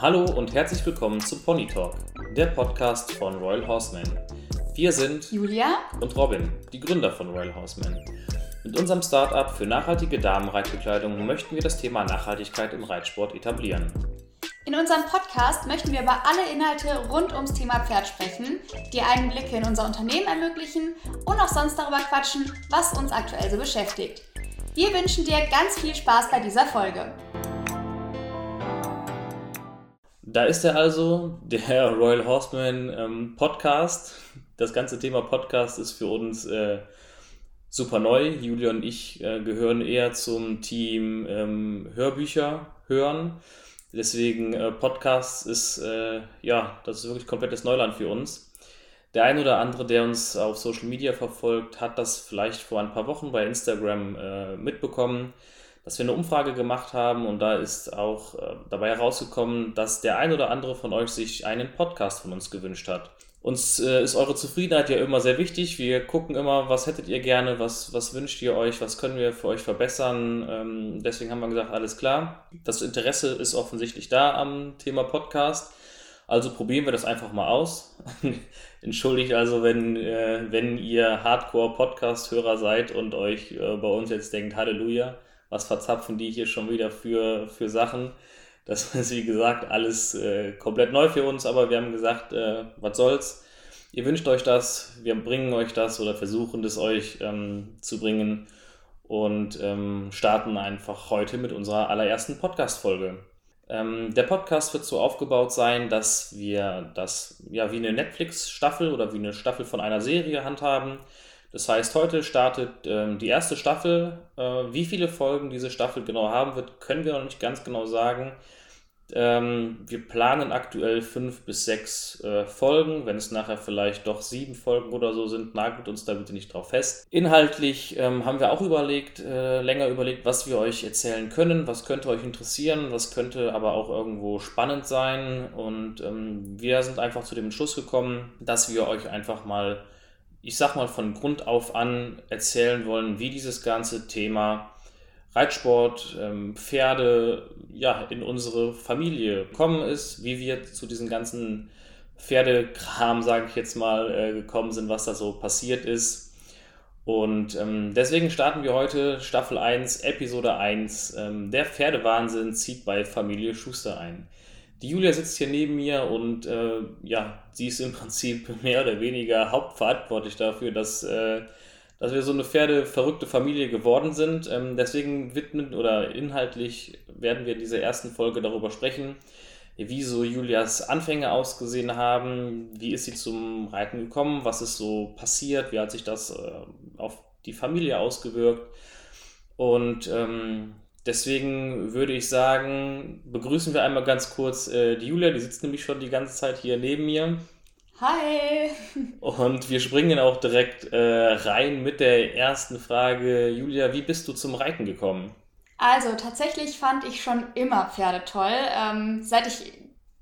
Hallo und herzlich willkommen zum Pony Talk, der Podcast von Royal Horseman. Wir sind Julia und Robin, die Gründer von Royal Horseman. Mit unserem Startup für nachhaltige Damenreitbekleidung möchten wir das Thema Nachhaltigkeit im Reitsport etablieren. In unserem Podcast möchten wir über alle Inhalte rund ums Thema Pferd sprechen, dir Einblicke in unser Unternehmen ermöglichen und auch sonst darüber quatschen, was uns aktuell so beschäftigt. Wir wünschen dir ganz viel Spaß bei dieser Folge. Da ist er also, der Royal Horseman ähm, Podcast. Das ganze Thema Podcast ist für uns äh, super neu. Julia und ich äh, gehören eher zum Team ähm, Hörbücher hören. Deswegen äh, Podcast ist, äh, ja, das ist wirklich komplettes Neuland für uns. Der ein oder andere, der uns auf Social Media verfolgt, hat das vielleicht vor ein paar Wochen bei Instagram äh, mitbekommen, dass wir eine Umfrage gemacht haben und da ist auch äh, dabei herausgekommen, dass der ein oder andere von euch sich einen Podcast von uns gewünscht hat. Uns äh, ist eure Zufriedenheit ja immer sehr wichtig. Wir gucken immer, was hättet ihr gerne, was, was wünscht ihr euch, was können wir für euch verbessern. Ähm, deswegen haben wir gesagt, alles klar. Das Interesse ist offensichtlich da am Thema Podcast. Also probieren wir das einfach mal aus. Entschuldigt also, wenn, äh, wenn ihr Hardcore-Podcast-Hörer seid und euch äh, bei uns jetzt denkt, Halleluja, was verzapfen die hier schon wieder für, für Sachen. Das ist, wie gesagt, alles äh, komplett neu für uns, aber wir haben gesagt, äh, was soll's. Ihr wünscht euch das, wir bringen euch das oder versuchen es euch ähm, zu bringen und ähm, starten einfach heute mit unserer allerersten Podcast-Folge. Ähm, der Podcast wird so aufgebaut sein, dass wir das ja wie eine Netflix-Staffel oder wie eine Staffel von einer Serie handhaben. Das heißt, heute startet ähm, die erste Staffel. Äh, wie viele Folgen diese Staffel genau haben wird, können wir noch nicht ganz genau sagen. Ähm, wir planen aktuell fünf bis sechs äh, Folgen. Wenn es nachher vielleicht doch sieben Folgen oder so sind, nagelt uns da bitte nicht drauf fest. Inhaltlich ähm, haben wir auch überlegt, äh, länger überlegt, was wir euch erzählen können, was könnte euch interessieren, was könnte aber auch irgendwo spannend sein. Und ähm, wir sind einfach zu dem Entschluss gekommen, dass wir euch einfach mal, ich sag mal, von Grund auf an erzählen wollen, wie dieses ganze Thema Reitsport, ähm, Pferde ja, in unsere Familie gekommen ist, wie wir zu diesem ganzen Pferdekram, sage ich jetzt mal, äh, gekommen sind, was da so passiert ist. Und ähm, deswegen starten wir heute Staffel 1, Episode 1. Ähm, der Pferdewahnsinn zieht bei Familie Schuster ein. Die Julia sitzt hier neben mir und äh, ja, sie ist im Prinzip mehr oder weniger hauptverantwortlich dafür, dass äh, dass wir so eine Pferde-verrückte Familie geworden sind. Ähm, deswegen widmen oder inhaltlich werden wir in dieser ersten Folge darüber sprechen, wie so Julias Anfänge ausgesehen haben, wie ist sie zum Reiten gekommen, was ist so passiert, wie hat sich das äh, auf die Familie ausgewirkt. Und ähm, deswegen würde ich sagen, begrüßen wir einmal ganz kurz äh, die Julia, die sitzt nämlich schon die ganze Zeit hier neben mir. Hi! Und wir springen auch direkt äh, rein mit der ersten Frage. Julia, wie bist du zum Reiten gekommen? Also tatsächlich fand ich schon immer Pferde toll. Ähm, seit ich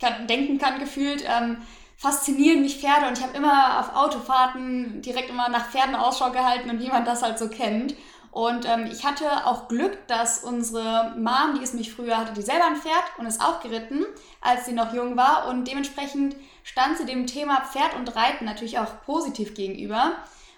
kann, denken kann, gefühlt ähm, faszinieren mich Pferde und ich habe immer auf Autofahrten direkt immer nach Pferden Ausschau gehalten und wie man das halt so kennt. Und ähm, ich hatte auch Glück, dass unsere Mom, die ist mich früher, hatte die selber ein Pferd und ist auch geritten, als sie noch jung war. Und dementsprechend stand sie dem Thema Pferd und Reiten natürlich auch positiv gegenüber.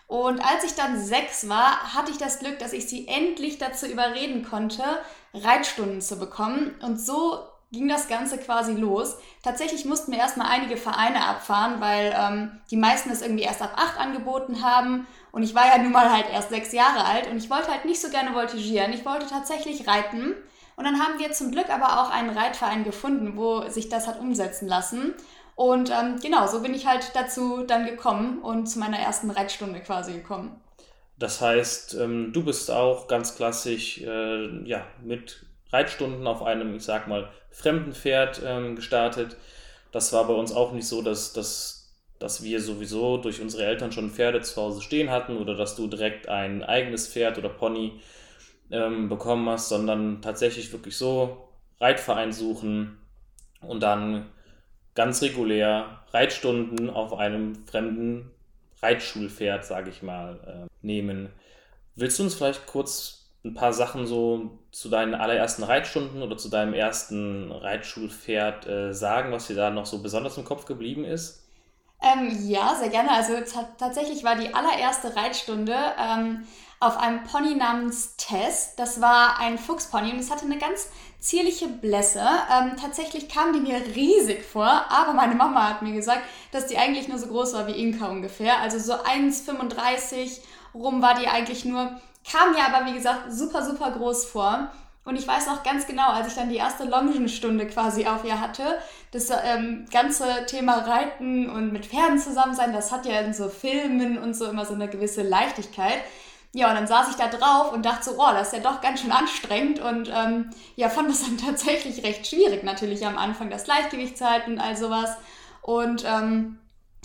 Und als ich dann sechs war, hatte ich das Glück, dass ich sie endlich dazu überreden konnte, Reitstunden zu bekommen. Und so ging das Ganze quasi los. Tatsächlich mussten wir erstmal einige Vereine abfahren, weil ähm, die meisten es irgendwie erst ab acht angeboten haben. Und ich war ja nun mal halt erst sechs Jahre alt und ich wollte halt nicht so gerne voltigieren. Ich wollte tatsächlich reiten. Und dann haben wir zum Glück aber auch einen Reitverein gefunden, wo sich das hat umsetzen lassen. Und ähm, genau, so bin ich halt dazu dann gekommen und zu meiner ersten Reitstunde quasi gekommen. Das heißt, ähm, du bist auch ganz klassisch äh, ja, mit Reitstunden auf einem, ich sag mal, fremden Pferd ähm, gestartet. Das war bei uns auch nicht so, dass, dass dass wir sowieso durch unsere Eltern schon Pferde zu Hause stehen hatten oder dass du direkt ein eigenes Pferd oder Pony ähm, bekommen hast, sondern tatsächlich wirklich so Reitverein suchen und dann ganz regulär Reitstunden auf einem fremden Reitschulpferd, sage ich mal, äh, nehmen. Willst du uns vielleicht kurz ein paar Sachen so zu deinen allerersten Reitstunden oder zu deinem ersten Reitschulpferd äh, sagen, was dir da noch so besonders im Kopf geblieben ist? Ähm, ja, sehr gerne. Also tatsächlich war die allererste Reitstunde ähm, auf einem Pony namens Tess. Das war ein Fuchspony und es hatte eine ganz zierliche Blässe. Ähm, tatsächlich kam die mir riesig vor, aber meine Mama hat mir gesagt, dass die eigentlich nur so groß war wie Inka ungefähr. Also so 1,35 rum war die eigentlich nur. Kam mir aber, wie gesagt, super, super groß vor. Und ich weiß noch ganz genau, als ich dann die erste Longenstunde quasi auf ihr hatte, das ähm, ganze Thema Reiten und mit Pferden zusammen sein, das hat ja in so Filmen und so immer so eine gewisse Leichtigkeit. Ja, und dann saß ich da drauf und dachte so, oh, das ist ja doch ganz schön anstrengend und ähm, ja, fand das dann tatsächlich recht schwierig, natürlich am Anfang das Gleichgewicht zu halten und all sowas. Und ähm,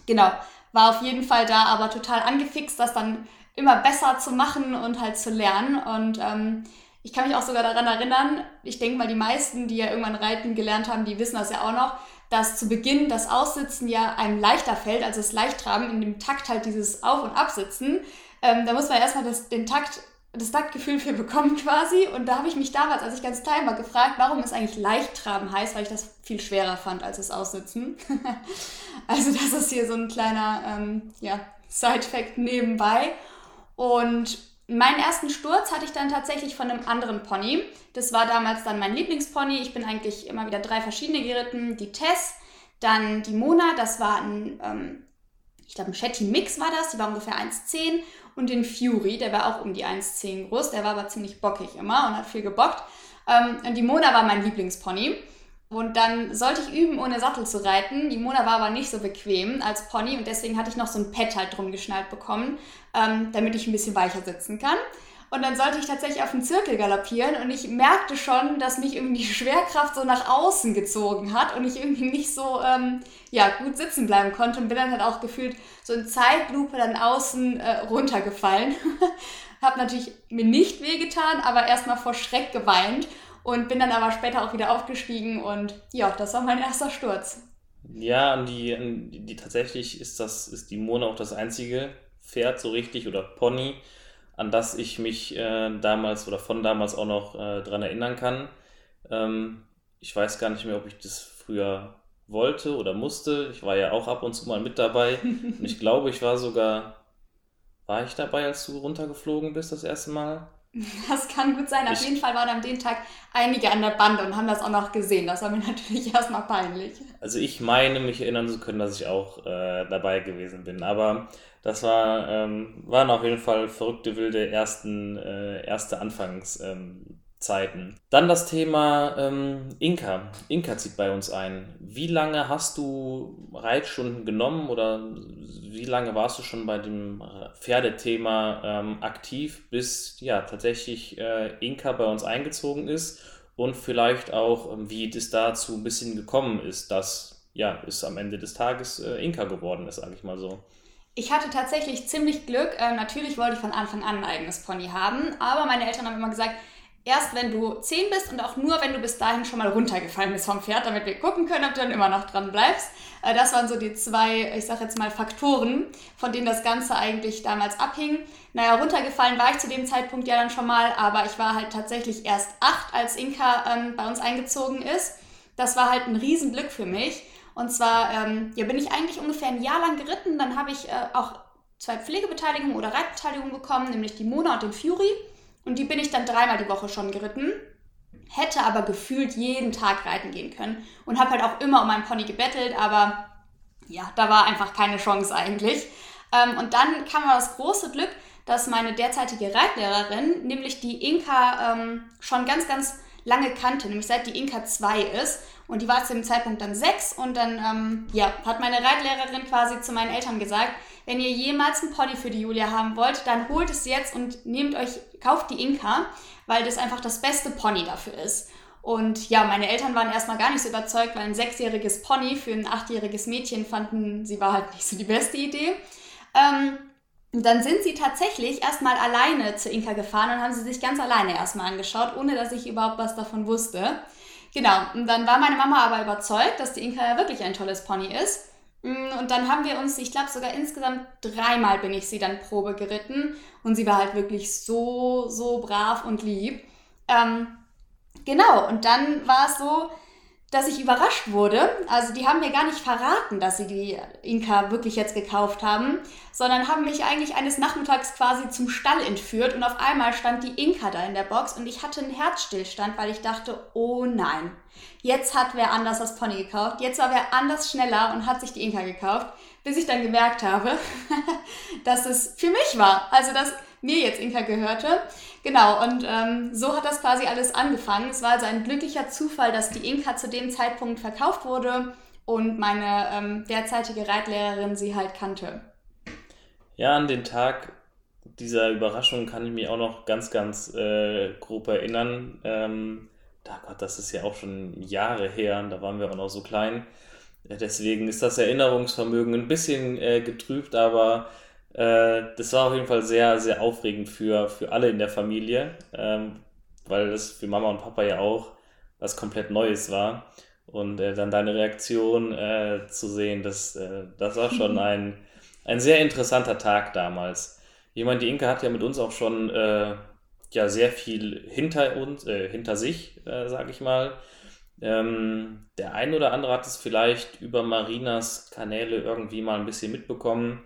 genau, war auf jeden Fall da aber total angefixt, das dann immer besser zu machen und halt zu lernen. Und ähm, ich kann mich auch sogar daran erinnern, ich denke mal, die meisten, die ja irgendwann reiten gelernt haben, die wissen das ja auch noch, dass zu Beginn das Aussitzen ja einem leichter fällt, also das Leichttraben, in dem Takt halt dieses Auf- und Absitzen. Ähm, da muss man erstmal das, den Takt, das Taktgefühl für bekommen quasi. Und da habe ich mich damals, als ich ganz klein war, gefragt, warum es eigentlich Leichttraben heißt, weil ich das viel schwerer fand als das Aussitzen. also das ist hier so ein kleiner ähm, ja, Side-Fact nebenbei. Und meinen ersten Sturz hatte ich dann tatsächlich von einem anderen Pony. Das war damals dann mein Lieblingspony. Ich bin eigentlich immer wieder drei verschiedene geritten. Die Tess, dann die Mona, das war ein, ähm, ich glaube, ein Shetty Mix war das, die war ungefähr 1,10 und den Fury, der war auch um die 1,10 groß, der war aber ziemlich bockig immer und hat viel gebockt. Ähm, und die Mona war mein Lieblingspony. Und dann sollte ich üben, ohne Sattel zu reiten. Die Mona war aber nicht so bequem als Pony und deswegen hatte ich noch so ein Pad halt drum geschnallt bekommen, ähm, damit ich ein bisschen weicher sitzen kann. Und dann sollte ich tatsächlich auf den Zirkel galoppieren und ich merkte schon, dass mich irgendwie die Schwerkraft so nach außen gezogen hat und ich irgendwie nicht so ähm, ja, gut sitzen bleiben konnte und bin dann halt auch gefühlt so in Zeitlupe dann außen äh, runtergefallen. Hab natürlich mir nicht wehgetan, aber erstmal vor Schreck geweint und bin dann aber später auch wieder aufgestiegen und ja, das war mein erster Sturz. Ja, und die, die, die tatsächlich ist das, ist die Mona auch das einzige Pferd so richtig oder Pony, an das ich mich äh, damals oder von damals auch noch äh, dran erinnern kann. Ähm, ich weiß gar nicht mehr, ob ich das früher wollte oder musste. Ich war ja auch ab und zu mal mit dabei. und ich glaube, ich war sogar, war ich dabei, als du runtergeflogen bist das erste Mal? Das kann gut sein. Auf ich, jeden Fall waren an dem Tag einige an der Bande und haben das auch noch gesehen. Das war mir natürlich erstmal peinlich. Also ich meine, mich erinnern zu können, dass ich auch äh, dabei gewesen bin. Aber das war, ähm, waren auf jeden Fall verrückte, wilde ersten, äh, erste Anfangszeiten. Ähm, Dann das Thema ähm, Inka. Inka zieht bei uns ein. Wie lange hast du Reitstunden genommen oder wie lange warst du schon bei dem Pferdethema ähm, aktiv, bis ja tatsächlich äh, Inka bei uns eingezogen ist und vielleicht auch, ähm, wie es dazu ein bisschen gekommen ist, dass ja, es am Ende des Tages äh, Inka geworden ist, sage ich mal so. Ich hatte tatsächlich ziemlich Glück. Ähm, natürlich wollte ich von Anfang an ein eigenes Pony haben, aber meine Eltern haben immer gesagt, erst wenn du 10 bist und auch nur, wenn du bis dahin schon mal runtergefallen bist vom Pferd, damit wir gucken können, ob du dann immer noch dran bleibst. Äh, das waren so die zwei, ich sag jetzt mal, Faktoren, von denen das Ganze eigentlich damals abhing. Naja, runtergefallen war ich zu dem Zeitpunkt ja dann schon mal, aber ich war halt tatsächlich erst acht, als Inka ähm, bei uns eingezogen ist. Das war halt ein Riesenglück für mich. Und zwar ähm, ja, bin ich eigentlich ungefähr ein Jahr lang geritten. Dann habe ich äh, auch zwei Pflegebeteiligungen oder Reitbeteiligungen bekommen, nämlich die Mona und den Fury. Und die bin ich dann dreimal die Woche schon geritten. Hätte aber gefühlt jeden Tag reiten gehen können. Und habe halt auch immer um meinen Pony gebettelt, aber ja, da war einfach keine Chance eigentlich. Ähm, und dann kam aber das große Glück, dass meine derzeitige Reitlehrerin, nämlich die Inka, ähm, schon ganz, ganz lange kannte, nämlich seit die Inka 2 ist. Und die war zu dem Zeitpunkt dann 6 und dann ähm, ja, hat meine Reitlehrerin quasi zu meinen Eltern gesagt, wenn ihr jemals ein Pony für die Julia haben wollt, dann holt es jetzt und nehmt euch, kauft die Inka, weil das einfach das beste Pony dafür ist. Und ja, meine Eltern waren erstmal gar nicht so überzeugt, weil ein sechsjähriges Pony für ein achtjähriges Mädchen fanden, sie war halt nicht so die beste Idee. Ähm, dann sind sie tatsächlich erstmal alleine zu Inka gefahren und haben sie sich ganz alleine erstmal angeschaut, ohne dass ich überhaupt was davon wusste. Genau, und dann war meine Mama aber überzeugt, dass die Inka ja wirklich ein tolles Pony ist. Mm, und dann haben wir uns, ich glaube sogar insgesamt dreimal bin ich sie dann Probe geritten. Und sie war halt wirklich so, so brav und lieb. Ähm, genau, und dann war es so, dass ich überrascht wurde. Also die haben mir gar nicht verraten, dass sie die Inka wirklich jetzt gekauft haben, sondern haben mich eigentlich eines Nachmittags quasi zum Stall entführt und auf einmal stand die Inka da in der Box und ich hatte einen Herzstillstand, weil ich dachte, oh nein, jetzt hat wer anders das Pony gekauft, jetzt war wer anders schneller und hat sich die Inka gekauft, bis ich dann gemerkt habe, dass es für mich war. Also dass mir jetzt Inka gehörte. Genau, und ähm, so hat das quasi alles angefangen. Es war also ein glücklicher Zufall, dass die Inka zu dem Zeitpunkt verkauft wurde und meine ähm, derzeitige Reitlehrerin sie halt kannte. Ja, an den Tag dieser Überraschung kann ich mich auch noch ganz, ganz äh, grob erinnern. Ähm, da Gott, das ist ja auch schon Jahre her, da waren wir auch noch so klein. Deswegen ist das Erinnerungsvermögen ein bisschen äh, getrübt, aber äh, das war auf jeden Fall sehr, sehr aufregend für, für alle in der Familie, ähm, weil das für Mama und Papa ja auch was komplett Neues war. Und äh, dann deine Reaktion äh, zu sehen, das, äh, das war schon ein, ein sehr interessanter Tag damals. Jemand, die Inka hat ja mit uns auch schon äh, ja, sehr viel hinter uns, äh, hinter sich, äh, sage ich mal. Ähm, der ein oder andere hat es vielleicht über Marinas Kanäle irgendwie mal ein bisschen mitbekommen.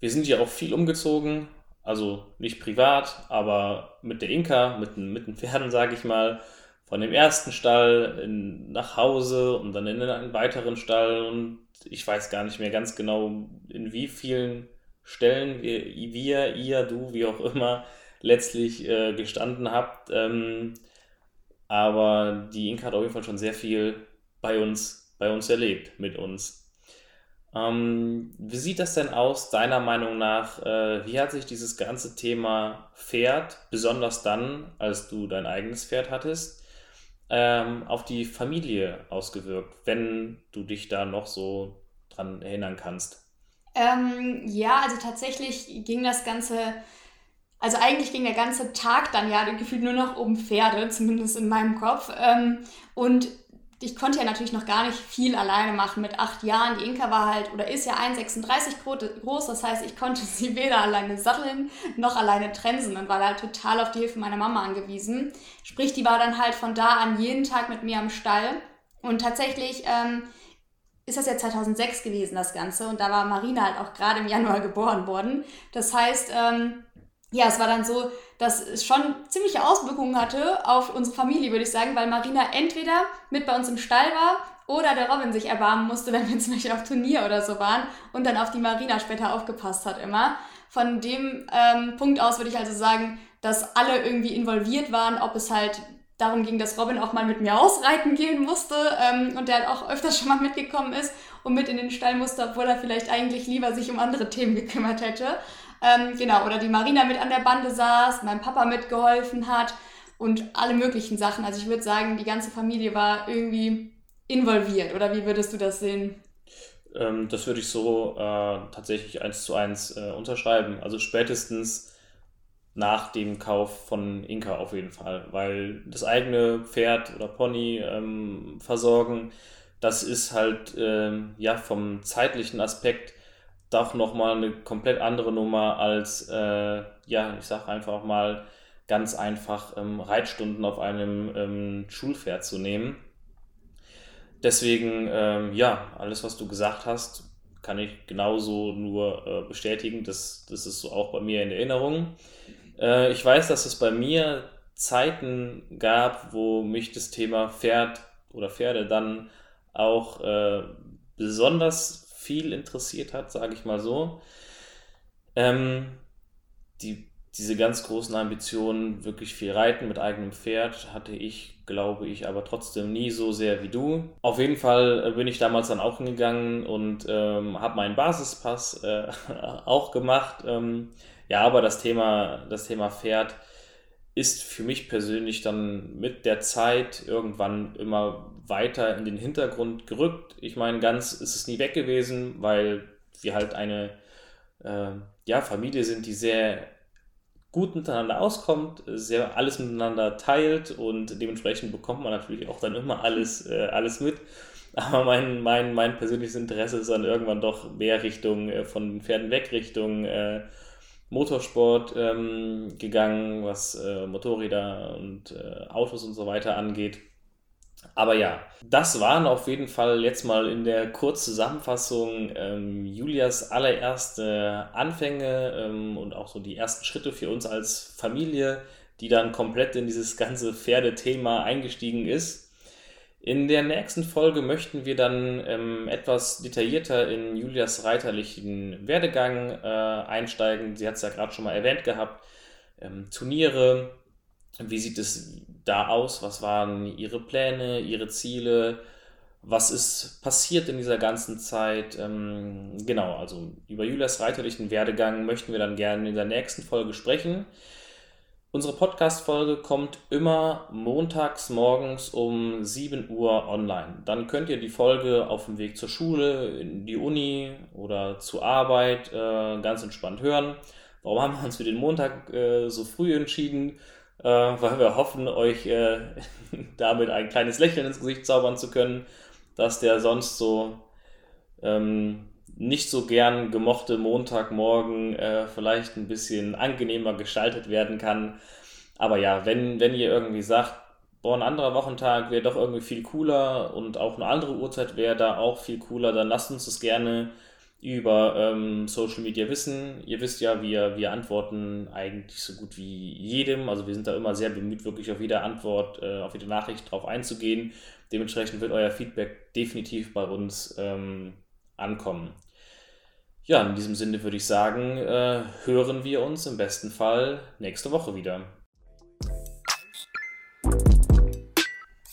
Wir sind ja auch viel umgezogen, also nicht privat, aber mit der Inka, mit, mit den Pferden, sage ich mal, von dem ersten Stall in, nach Hause und dann in einen weiteren Stall und ich weiß gar nicht mehr ganz genau, in wie vielen Stellen wir, wir ihr, du, wie auch immer, letztlich äh, gestanden habt. Ähm, aber die Inka hat auf jeden Fall schon sehr viel bei uns, bei uns erlebt, mit uns. Ähm, wie sieht das denn aus, deiner Meinung nach? Äh, wie hat sich dieses ganze Thema Pferd, besonders dann, als du dein eigenes Pferd hattest, ähm, auf die Familie ausgewirkt, wenn du dich da noch so dran erinnern kannst? Ähm, ja, also tatsächlich ging das Ganze, also eigentlich ging der ganze Tag dann ja gefühlt nur noch um Pferde, zumindest in meinem Kopf. Ähm, und ich konnte ja natürlich noch gar nicht viel alleine machen mit acht Jahren. Die Inka war halt oder ist ja 1,36 groß, das heißt, ich konnte sie weder alleine satteln noch alleine trensen und war halt total auf die Hilfe meiner Mama angewiesen. Sprich, die war dann halt von da an jeden Tag mit mir am Stall. Und tatsächlich ähm, ist das ja 2006 gewesen, das Ganze. Und da war Marina halt auch gerade im Januar geboren worden. Das heißt, ähm, ja, es war dann so, dass es schon ziemliche Auswirkungen hatte auf unsere Familie, würde ich sagen, weil Marina entweder mit bei uns im Stall war oder der Robin sich erbarmen musste, wenn wir zum Beispiel auf Turnier oder so waren und dann auf die Marina später aufgepasst hat immer. Von dem ähm, Punkt aus würde ich also sagen, dass alle irgendwie involviert waren, ob es halt darum ging, dass Robin auch mal mit mir ausreiten gehen musste ähm, und der halt auch öfters schon mal mitgekommen ist und mit in den Stall musste, obwohl er vielleicht eigentlich lieber sich um andere Themen gekümmert hätte. Ähm, genau, oder die Marina mit an der Bande saß, mein Papa mitgeholfen hat und alle möglichen Sachen. Also ich würde sagen, die ganze Familie war irgendwie involviert. Oder wie würdest du das sehen? Ähm, das würde ich so äh, tatsächlich eins zu eins äh, unterschreiben. Also spätestens nach dem Kauf von Inka auf jeden Fall, weil das eigene Pferd oder Pony ähm, versorgen, das ist halt ähm, ja vom zeitlichen Aspekt doch nochmal eine komplett andere Nummer als, äh, ja, ich sag einfach mal, ganz einfach ähm, Reitstunden auf einem ähm, Schulpferd zu nehmen. Deswegen, ähm, ja, alles, was du gesagt hast, kann ich genauso nur äh, bestätigen. Das, das ist so auch bei mir in Erinnerung. Äh, ich weiß, dass es bei mir Zeiten gab, wo mich das Thema Pferd oder Pferde dann auch äh, besonders viel interessiert hat, sage ich mal so. Ähm, die, diese ganz großen Ambitionen, wirklich viel Reiten mit eigenem Pferd, hatte ich, glaube ich, aber trotzdem nie so sehr wie du. Auf jeden Fall äh, bin ich damals dann auch hingegangen und ähm, habe meinen Basispass äh, auch gemacht. Ähm, ja, aber das Thema, das Thema Pferd ist für mich persönlich dann mit der Zeit irgendwann immer weiter in den Hintergrund gerückt. Ich meine, ganz ist es nie weg gewesen, weil wir halt eine äh, ja, Familie sind, die sehr gut miteinander auskommt, sehr alles miteinander teilt und dementsprechend bekommt man natürlich auch dann immer alles, äh, alles mit. Aber mein, mein, mein persönliches Interesse ist dann irgendwann doch mehr Richtung äh, von den Pferden weg, Richtung äh, Motorsport ähm, gegangen, was äh, Motorräder und äh, Autos und so weiter angeht. Aber ja, das waren auf jeden Fall jetzt mal in der Kurzzusammenfassung ähm, Julias allererste Anfänge ähm, und auch so die ersten Schritte für uns als Familie, die dann komplett in dieses ganze Pferdethema eingestiegen ist. In der nächsten Folge möchten wir dann ähm, etwas detaillierter in Julias reiterlichen Werdegang äh, einsteigen. Sie hat es ja gerade schon mal erwähnt gehabt. Ähm, Turniere, wie sieht es da aus? Was waren ihre Pläne, ihre Ziele? Was ist passiert in dieser ganzen Zeit? Ähm, genau, also über Julias reiterlichen Werdegang möchten wir dann gerne in der nächsten Folge sprechen. Unsere Podcast-Folge kommt immer montags morgens um 7 Uhr online. Dann könnt ihr die Folge auf dem Weg zur Schule, in die Uni oder zur Arbeit äh, ganz entspannt hören. Warum haben wir uns für den Montag äh, so früh entschieden? Äh, weil wir hoffen, euch äh, damit ein kleines Lächeln ins Gesicht zaubern zu können, dass der sonst so ähm, nicht so gern gemochte Montagmorgen äh, vielleicht ein bisschen angenehmer gestaltet werden kann. Aber ja, wenn, wenn ihr irgendwie sagt, boah, ein anderer Wochentag wäre doch irgendwie viel cooler und auch eine andere Uhrzeit wäre da auch viel cooler, dann lasst uns das gerne über ähm, Social Media wissen. Ihr wisst ja, wir, wir antworten eigentlich so gut wie jedem. Also wir sind da immer sehr bemüht, wirklich auf jede Antwort, äh, auf jede Nachricht drauf einzugehen. Dementsprechend wird euer Feedback definitiv bei uns ähm, ankommen. Ja, in diesem Sinne würde ich sagen, äh, hören wir uns im besten Fall nächste Woche wieder.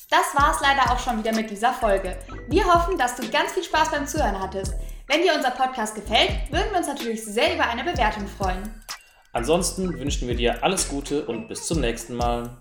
Das war es leider auch schon wieder mit dieser Folge. Wir hoffen, dass du ganz viel Spaß beim Zuhören hattest. Wenn dir unser Podcast gefällt, würden wir uns natürlich sehr über eine Bewertung freuen. Ansonsten wünschen wir dir alles Gute und bis zum nächsten Mal.